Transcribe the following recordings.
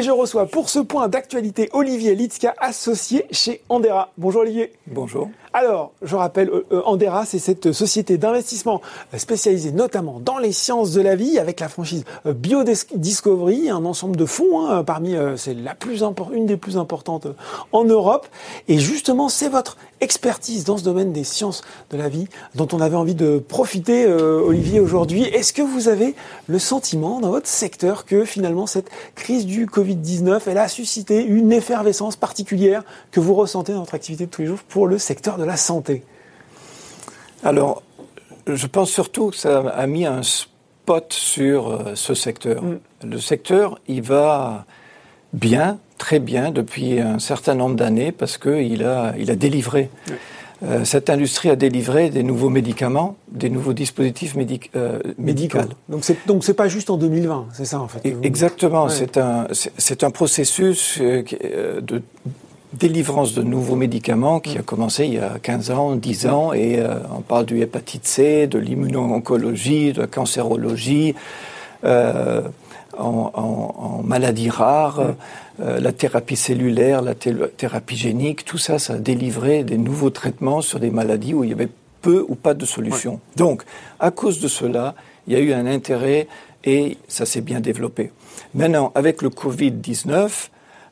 Et je reçois pour ce point d'actualité Olivier Litzka, associé chez Andera. Bonjour Olivier. Bonjour. Alors, je rappelle, euh, euh, Andera, c'est cette société d'investissement spécialisée notamment dans les sciences de la vie, avec la franchise euh, Biodiscovery, un ensemble de fonds, hein, parmi, c'est la plus une des plus importantes en Europe. Et justement, c'est votre expertise dans ce domaine des sciences de la vie dont on avait envie de profiter, Olivier, aujourd'hui. Est-ce que vous avez le sentiment dans votre secteur que finalement cette crise du Covid-19, elle a suscité une effervescence particulière que vous ressentez dans votre activité de tous les jours pour le secteur de la santé? Alors, je pense surtout que ça a mis un spot sur euh, ce secteur. Mm. Le secteur, il va bien, très bien, depuis un certain nombre d'années, parce qu'il a, il a délivré. Euh, cette industrie a délivré des nouveaux médicaments, des nouveaux dispositifs euh, médicaux. Donc c'est donc c'est pas juste en 2020, c'est ça en fait. Exactement, c'est un c'est un processus de délivrance de nouveaux médicaments qui a commencé il y a 15 ans, 10 ans, et euh, on parle du hépatite C, de l'immuno-oncologie, de la cancérologie, euh, en, en, en, maladies rares, euh, la thérapie cellulaire, la thérapie génique, tout ça, ça a délivré des nouveaux traitements sur des maladies où il y avait peu ou pas de solutions. Donc, à cause de cela, il y a eu un intérêt et ça s'est bien développé. Maintenant, avec le Covid-19, euh,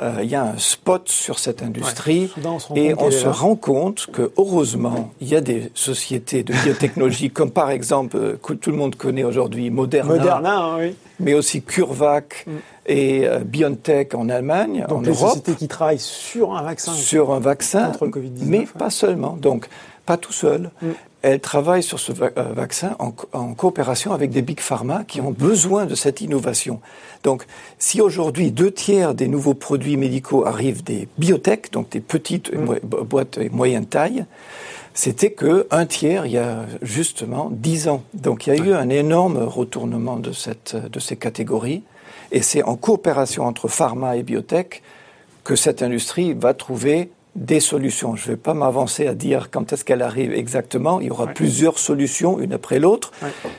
il y a un spot sur cette industrie et on se rend compte que heureusement il y a des sociétés de biotechnologie comme par exemple euh, que tout le monde connaît aujourd'hui Moderna, Moderna oui. mais aussi CureVac mm. et euh, BioNTech en Allemagne, Donc en les Europe, sociétés qui travaillent sur un vaccin, sur un vaccin contre le Covid-19, mais pas seulement. Donc pas tout seul. Mm elle travaille sur ce euh, vaccin en, coopération avec des big pharma qui ont besoin de cette innovation. Donc, si aujourd'hui deux tiers des nouveaux produits médicaux arrivent des biotech, donc des petites mm. boîtes et moyenne taille, c'était que un tiers il y a justement dix ans. Donc, il y a eu un énorme retournement de cette de ces catégories, et c'est en coopération entre pharma et biotech que cette industrie va trouver des solutions. Je ne vais pas m'avancer à dire quand est-ce qu'elle arrive exactement. Il y aura plusieurs solutions, une après l'autre.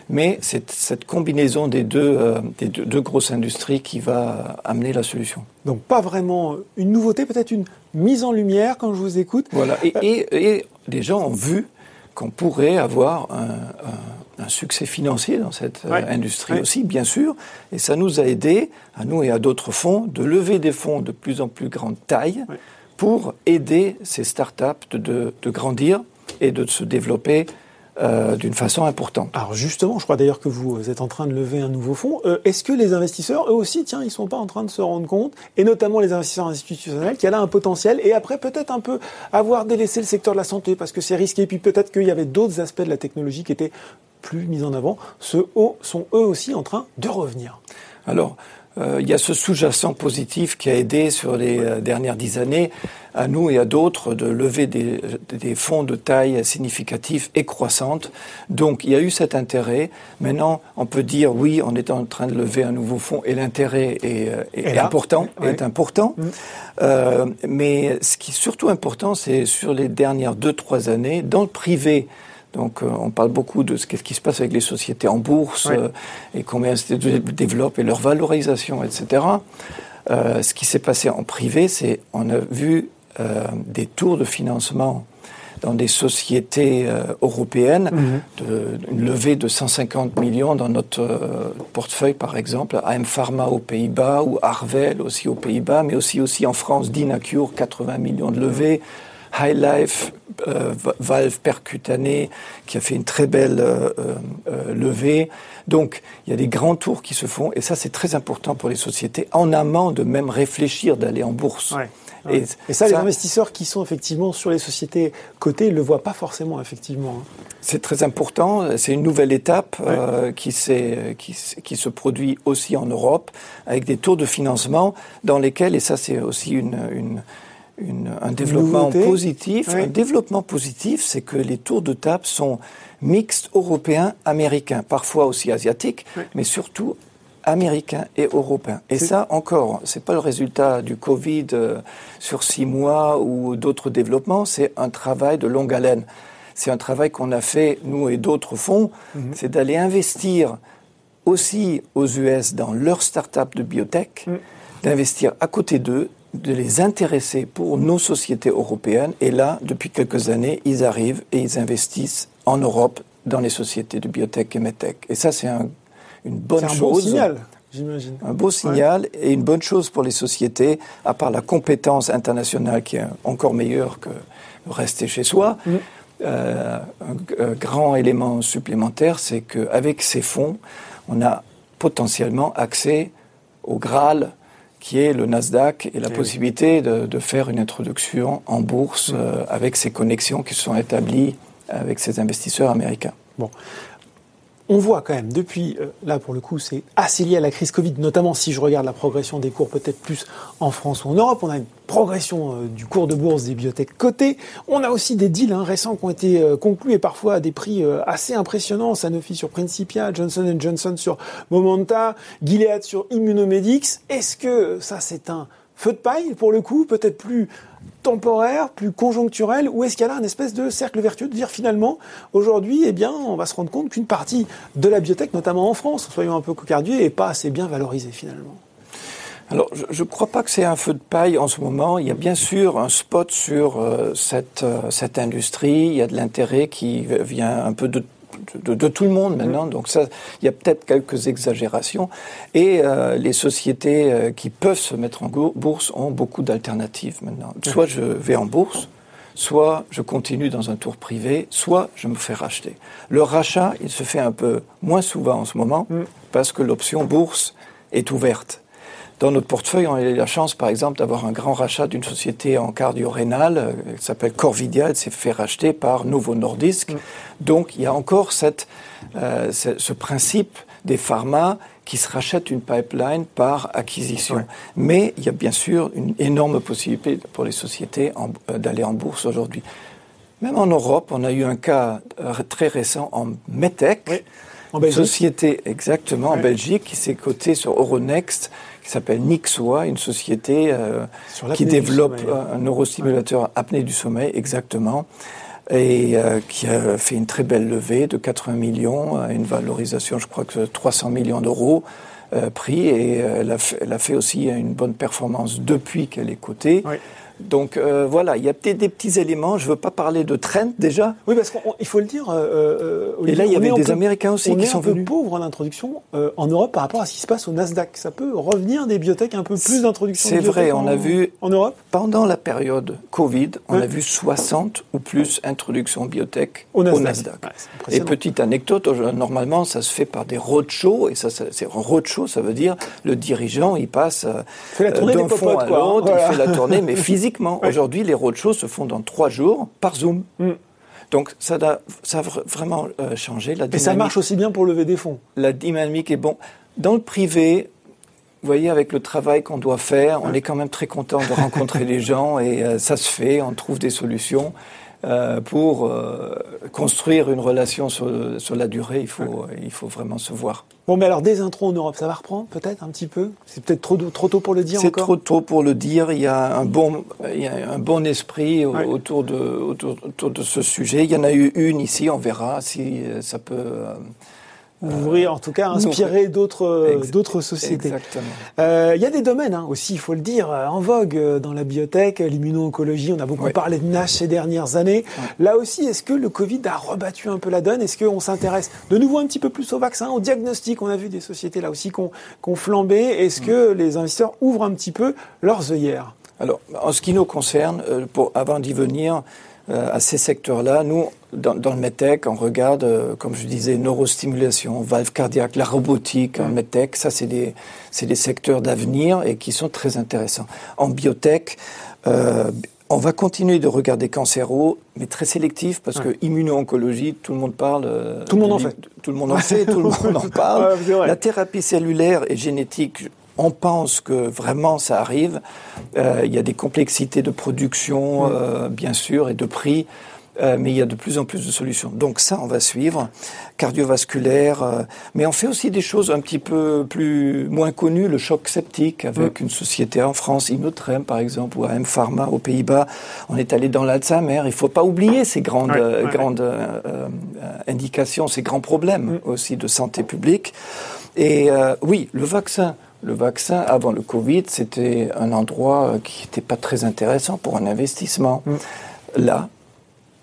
Mais c'est cette combinaison des deux, euh, des deux, grosses industries qui va amener la solution. Donc pas vraiment une nouveauté, peut-être une mise en lumière quand je vous écoute. Voilà. Et, et, et les gens ont vu qu'on pourrait avoir un, un, succès financier dans cette euh, industrie aussi, bien sûr. Et ça nous a aidé, à nous et à d'autres fonds, de lever des fonds de plus en plus grande taille pour aider ces startups de, de, grandir et de se développer euh, d'une façon importante. Alors justement, je crois d'ailleurs que vous êtes en train de lever un nouveau fonds. Euh, est-ce que les investisseurs, eux aussi, tiens, ils sont pas en train de se rendre compte, et notamment les investisseurs institutionnels, qu'il y a là un potentiel, et après peut-être un peu avoir délaissé le secteur de la santé parce que c'est risqué, et puis peut-être qu'il y avait d'autres aspects de la technologie qui étaient plus mis en avant. Ceux sont eux aussi en train de revenir? Alors, euh, il y a ce sous-jacent positif qui a aidé sur les euh, dernières dix années à nous et à d'autres de lever des, des, fonds de taille significative et croissante. Donc il y a eu cet intérêt. Maintenant, on peut dire oui, on est en train de lever un nouveau fonds et l'intérêt est, euh, est, important, est important. Mm. Euh, mais ce qui est surtout important, c'est sur les dernières deux trois années, dans le privé, donc, euh, on parle beaucoup de ce qui se passe avec les sociétés en bourse euh, et combien elles développent et leur valorisation, etc. Euh, ce qui s'est passé en privé, c'est on a vu des tours de financement dans des sociétés européennes, mhm. de, une levée de 150 millions dans notre portefeuille, par exemple, AM Pharma aux Pays-Bas ou Arvel aussi aux Pays-Bas, mais aussi aussi en France, Dynacure, 80 millions de levées. High Life, euh, valve percutanée, qui a fait une très belle euh, euh, levée. Donc, il y a des grands tours qui se font, et ça, c'est très important pour les sociétés, en amont de même réfléchir d'aller en bourse. Et, ça, les investisseurs qui sont effectivement sur les sociétés cotées ne le voient pas forcément, effectivement. Hein. C'est très important. C'est une nouvelle étape qui, qui, qui, se produit aussi en Europe, avec des tours de financement dans lesquels, et ça c'est aussi une, une, un développement positif. Un développement positif, c'est que les tours de table sont mixtes européens, américains, parfois aussi asiatiques, mais surtout américains et européens. Et ça, encore, c'est pas le résultat du Covid euh, sur six mois ou d'autres développements, c'est un travail de longue haleine. C'est un travail qu'on a fait, nous et d'autres fonds, mhm. c'est d'aller investir aussi aux US dans leurs start-up de biotech, d'investir à côté d'eux, de les intéresser pour nos sociétés européennes. Et là, depuis quelques années, ils arrivent et ils investissent en Europe dans les sociétés de biotech et medtech. Et ça, c'est un, une bonne chose. Un beau signal. J'imagine. Un beau signal et une bonne chose pour les sociétés, à part la compétence internationale qui est encore meilleure que rester chez soi. Mm. Euh, un, grand élément supplémentaire, c'est qu'avec ces fonds, on a potentiellement accès au Graal qui est le Nasdaq et la eh possibilité de, de, faire une introduction en bourse mm. euh, avec ces connexions qui se sont établies avec ces investisseurs américains. Bon on voit quand même depuis, euh, là pour le coup c'est assez lié à la crise Covid, notamment si je regarde la progression des cours peut-être plus en France ou en Europe, on a une progression euh, du cours de bourse des biotech cotées, on a aussi des deals hein, récents qui ont été euh, conclus et parfois à des prix assez impressionnants, Sanofi sur Principia, Johnson Johnson sur Momenta, Gilead sur Immunomedics, est-ce que ça c'est un feu de paille pour le coup, peut-être plus temporaire, plus conjoncturel, ou est-ce qu'il y a là un espèce de cercle vertueux de dire finalement, aujourd'hui, eh bien, on va se rendre compte qu'une partie de la biotech, notamment en France, soyons un peu cocardiers, n'est pas assez bien valorisée finalement alors, je ne crois pas que c'est un feu de paille en ce moment. Il y a bien sûr un spot sur euh, cette, euh, cette industrie. Il y a de l'intérêt qui vient un peu de de, tout le monde maintenant. Donc ça, il y a peut-être quelques exagérations. Et euh, les sociétés euh, qui peuvent se mettre en bourse ont beaucoup d'alternatives maintenant. Soit je vais en bourse, soit je continue dans un tour privé, soit je me fais racheter. Le rachat, il se fait un peu moins souvent en ce moment mm. parce que l'option bourse est ouverte. Dans notre portefeuille, on a eu la chance, par exemple, d'avoir un grand rachat d'une société en cardio-rénal euh, qui s'appelle Corvidia. Elle s'est fait racheter par Novo Nordisk. Mm. Donc, il y a encore cette, euh, ce, principe des pharma qui se rachètent une pipeline par acquisition. Mais il y a bien sûr une énorme possibilité pour les sociétés euh, d'aller en bourse aujourd'hui. Même en Europe, on a eu un cas très récent en Metec. En Belgique. Société, exactement, en Belgique, qui s'est cotée sur Euronext qui s'appelle Nixoa, une société euh, qui développe un neurostimulateur apnée du sommeil, exactement, et euh, qui a fait une très belle levée de 80 millions, une valorisation, je crois que 300 millions d'euros euh, pris, et elle a, fait, elle, a fait, aussi une bonne performance depuis qu'elle est cotée. Oui. Donc euh, voilà, il y a peut-être des petits éléments. Je ne veux pas parler de trend déjà. Oui, parce qu'il faut le dire. Euh, euh, et là, il y avait des Américains aussi qui sont venus. On est un peu pauvre en introduction en Europe par rapport à ce qui se passe au Nasdaq. Ça peut revenir des biotech un peu plus d'introduction. C'est vrai, on a vu en Europe? pendant la période Covid, on a vu 60 ou plus introductions biotech au Nasdaq. et petite anecdote, normalement, ça se fait par des roadshows et ça, c'est un roadshow, ça veut dire le dirigeant, il passe d'un fond à l'autre, il fait la tournée, mais physiquement Aujourd'hui, les roadshows se font dans trois jours par Zoom. Mm. Donc ça a, ça vraiment euh, changé. La Et ça marche aussi bien pour lever des fonds. La dynamique est bon. Dans le privé, vous voyez, avec le travail qu'on doit faire, on est quand même très content de rencontrer les gens et euh, ça se fait, on trouve des solutions. Euh, pour euh, construire une relation sur, sur, la durée, il faut, il faut vraiment se voir. Bon, mais alors des intros en Europe, ça va reprendre peut-être un petit peu? C'est peut-être trop, trop tôt pour le dire C'est trop tôt pour le dire. Il y a un bon, il y a un bon esprit autour, de, autour, autour, de ce sujet. Il y en a eu une ici, on verra si ça peut ouvrir, en tout cas, inspirer d'autres euh, d'autres sociétés. Exactement. Euh, il y a des domaines hein, aussi, il faut le dire, euh, en vogue dans la biotech, l'immuno-oncologie. On a beaucoup parlé de NASH ces dernières années. Là aussi, est-ce que le Covid a rebattu un peu la donne? Est-ce qu'on s'intéresse de nouveau un petit peu plus au vaccin, au diagnostic? On a vu des sociétés là aussi qui ont, flambé. Est-ce que les investisseurs ouvrent un petit peu leurs œillères? Alors, en ce qui nous concerne, pour, avant d'y venir, euh, à ces secteurs-là. Nous, dans, dans, le MedTech, on regarde, euh, comme je disais, neurostimulation, valve cardiaque, la robotique en MedTech. Ça, c'est des, des secteurs d'avenir et qui sont très intéressants. En biotech, euh, on va continuer de regarder cancéro, mais très sélectif, parce que immuno-oncologie, tout le monde parle. Euh, tout le monde en fait. Tout le monde en fait, tout le monde en parle. la thérapie cellulaire et génétique, on pense que vraiment ça arrive. Euh, il y a des complexités de production, euh, bien sûr, et de prix. Euh, mais il y a de plus en plus de solutions. Donc ça, on va suivre. Cardiovasculaire, mais on fait aussi des choses un petit peu plus moins connues, le choc septique avec une société en France, Inotrem par exemple, ou AM Pharma aux Pays-Bas. On est allé dans l'Alzheimer. Il faut pas oublier ces grandes, grandes indications, ces grands problèmes mm. aussi de santé publique. Et oui, le vaccin, le vaccin, avant le Covid, c'était un endroit qui n'était pas très intéressant pour un investissement. Mm. Là,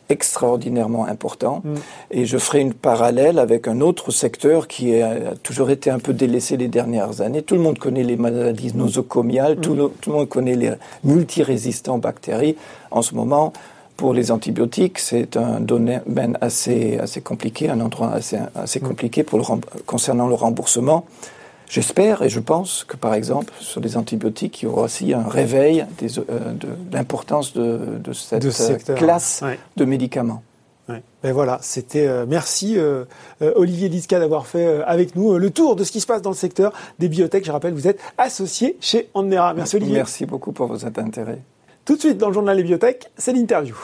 extraordinairement important. Mm. Et je ferai une parallèle avec un autre secteur qui a toujours été un peu délaissé les dernières années. Tout le monde connaît les maladies nosocomiales, tout, le, tout, le, monde connaît les multirésistants bactéries. En ce moment, pour les antibiotiques, c'est un domaine assez, assez compliqué, un endroit assez, assez compliqué pour le, concernant le remboursement. J'espère et je pense que, par exemple, sur les antibiotiques, il y aura aussi un réveil des, euh, de, l'importance de, de, cette euh, classe de médicaments. Ben voilà, c'était euh, merci Olivier Liska d'avoir fait avec nous le tour de ce qui se passe dans le secteur des biotech. Je rappelle, vous êtes associé chez Andera. Merci Olivier. Merci beaucoup pour votre intérêt. Tout de suite dans le journal des biotech, c'est l'interview.